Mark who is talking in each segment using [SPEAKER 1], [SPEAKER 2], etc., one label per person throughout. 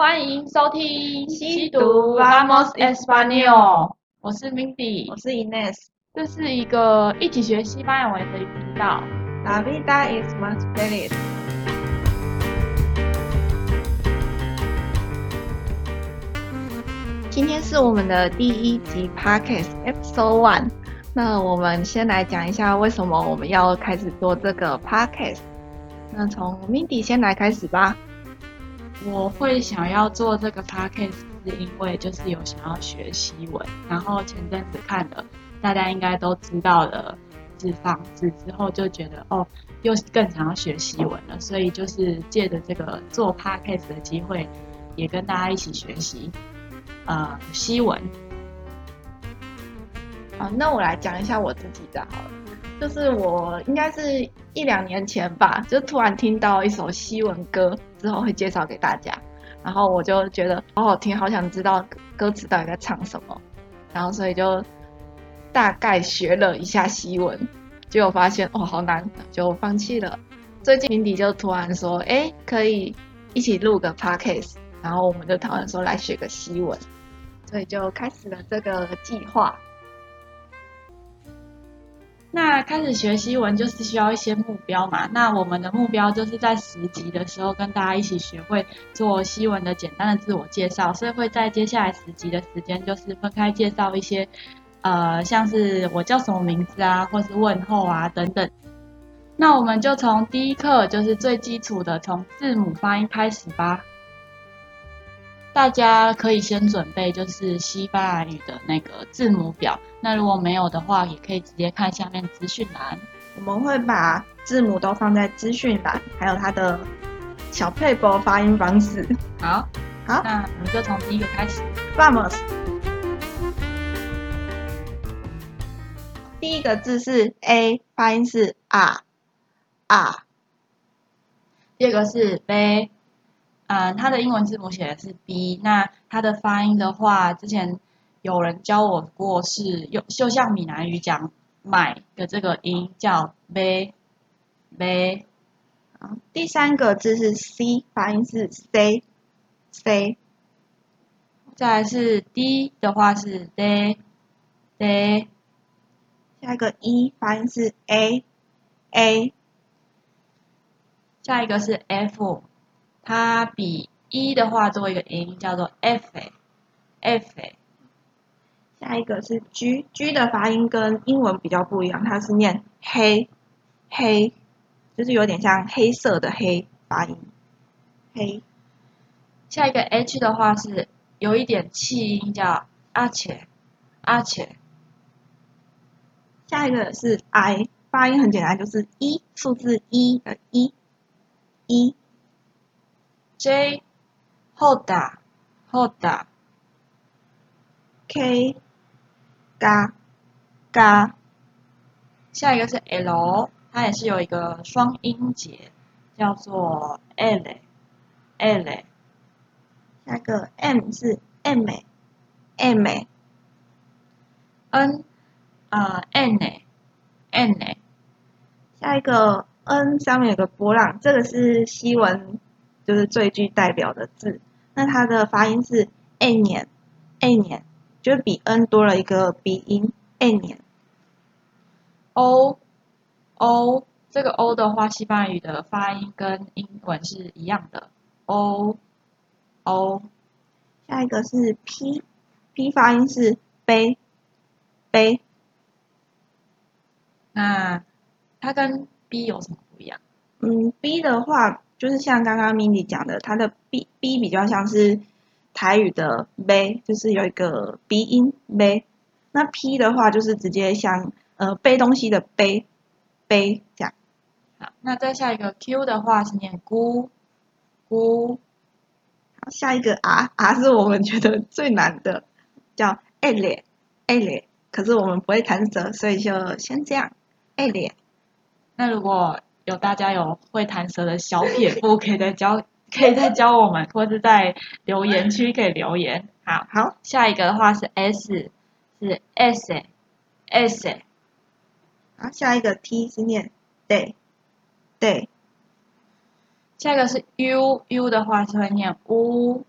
[SPEAKER 1] 欢迎收听西读 Vamos Español，我是 Mindy，
[SPEAKER 2] 我是 Ines，
[SPEAKER 1] 这是一个一起学西班牙文的频道。
[SPEAKER 2] La vida es más feliz。今天是我们的第一集 Podcast Episode One。那我们先来讲一下为什么我们要开始做这个 Podcast。那从 Mindy 先来开始吧。
[SPEAKER 1] 我会想要做这个 Podcast，是因为就是有想要学西文，然后前阵子看了大家应该都知道的字放字之后，就觉得哦，又更想要学西文了，所以就是借着这个做 Podcast 的机会，也跟大家一起学习呃西文。
[SPEAKER 2] 好，那我来讲一下我自己的好了。就是我应该是一两年前吧，就突然听到一首西文歌，之后会介绍给大家，然后我就觉得好好听，好想知道歌词到底在唱什么，然后所以就大概学了一下西文，结果发现哦好难，就放弃了。最近 Mindy 就突然说，哎，可以一起录个 podcast，然后我们就讨论说来学个西文，所以就开始了这个计划。
[SPEAKER 1] 那开始学西文就是需要一些目标嘛。那我们的目标就是在十集的时候跟大家一起学会做西文的简单的自我介绍，所以会在接下来十集的时间就是分开介绍一些，呃，像是我叫什么名字啊，或是问候啊等等。那我们就从第一课就是最基础的，从字母发音开始吧。大家可以先准备就是西班牙语的那个字母表，那如果没有的话，也可以直接看下面资讯栏。
[SPEAKER 2] 我们会把字母都放在资讯栏，还有它的小撇步发音方式。
[SPEAKER 1] 好，
[SPEAKER 2] 好，
[SPEAKER 1] 那我们就从第一个开始。
[SPEAKER 2] Vamos。第一个字是 A，发音是啊啊。
[SPEAKER 1] 第二个是 B。嗯，它的英文字母写的是 B，那它的发音的话，之前有人教我过是，是又就像闽南语讲买的这个音叫 B B。
[SPEAKER 2] 好，第三个字是 C，发音是 C C。
[SPEAKER 1] 再来是 D 的话是 D D。
[SPEAKER 2] 下一个 E 发音是 A A。
[SPEAKER 1] 下一个是 F。它比 E 的话多一个音，叫做 F，F。
[SPEAKER 2] 下一个是 G，G 的发音跟英文比较不一样，它是念黑，黑，就是有点像黑色的黑发音，黑。
[SPEAKER 1] 下一个 H 的话是有一点气音，叫阿且，阿且。
[SPEAKER 2] 下一个是 I，发音很简单，就是一数字一的一，一。
[SPEAKER 1] J，好大，好大。
[SPEAKER 2] K，嘎，嘎。
[SPEAKER 1] 下一个是 L，它也是有一个双音节，叫做 L，L。
[SPEAKER 2] 下一个 M 是 M，M。
[SPEAKER 1] N，啊，N，N。
[SPEAKER 2] 下一个 N 上面有个波浪，这个是西文。就是最具代表的字，那它的发音是 a 年 a 年，就是比 n 多了一个鼻音 a 年。
[SPEAKER 1] o o 这个 o 的话，西班牙语的发音跟英文是一样的 o o。
[SPEAKER 2] 下一个是 p p 发音是杯杯。
[SPEAKER 1] 那它跟 b 有什么不一样？
[SPEAKER 2] 嗯，b 的话。就是像刚刚 Mindy 讲的，它的 B B 比较像是台语的 b，，就是有一个鼻音 b。那 P 的话就是直接像呃背东西的背背这样。
[SPEAKER 1] 好，那再下一个 Q 的话是念咕咕。
[SPEAKER 2] 好，下一个 R R 是我们觉得最难的，叫 L L，可是我们不会弹舌，所以就先这样 L。
[SPEAKER 1] 那如果有大家有会弹舌的小撇步，可以再教，可以再教我们，或是在留言区可以留言。好，
[SPEAKER 2] 好，
[SPEAKER 1] 下一个的话是 S，是 S，S。
[SPEAKER 2] 好，下一个 T 是念 day，day。
[SPEAKER 1] 下一个是 U，U 的话是会念
[SPEAKER 2] u，u，V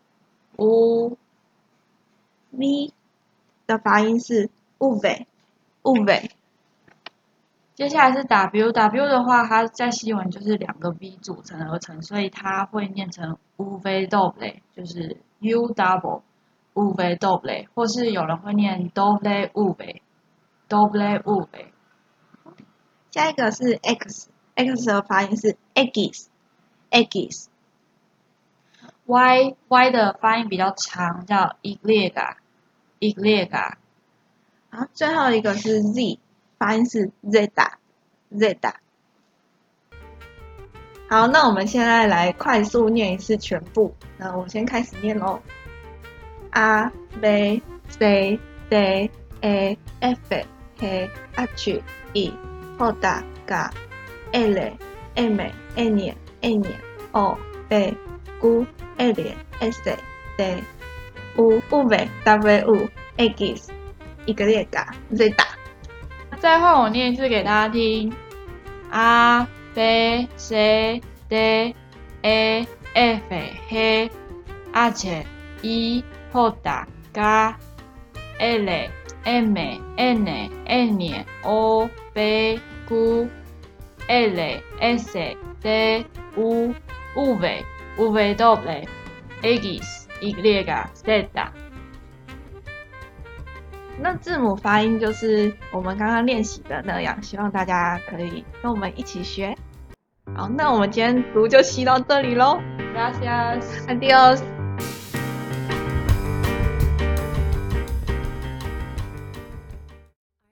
[SPEAKER 2] 的发音是 uve，uve。
[SPEAKER 1] 接下来是 w，w 的话，它在西文就是两个 v 组成而成，所以它会念成 uve doble，就是 u double uve doble，或是有人会念 doble uve，doble uve。
[SPEAKER 2] 下一个是 x，x 的发音是 eggs，eggs。
[SPEAKER 1] y，y 的发音比较长，叫 igliega，igliega。
[SPEAKER 2] 好，最后一个是 z，发音是 zeta，zeta。好，那我们现在来快速念一次全部。那我先开始念喽。a b c d e f g h i j k l m n n o p q r s t u v w x y z。
[SPEAKER 1] 再换我念一次给大家听：a b c d e f g h i j k l m n n o p q r s t u v w x y z。
[SPEAKER 2] 那字母发音就是我们刚刚练习的那样，希望大家可以跟我们一起学。好，那我们今天读就习到这里
[SPEAKER 1] 喽。
[SPEAKER 2] Gracias，Adiós。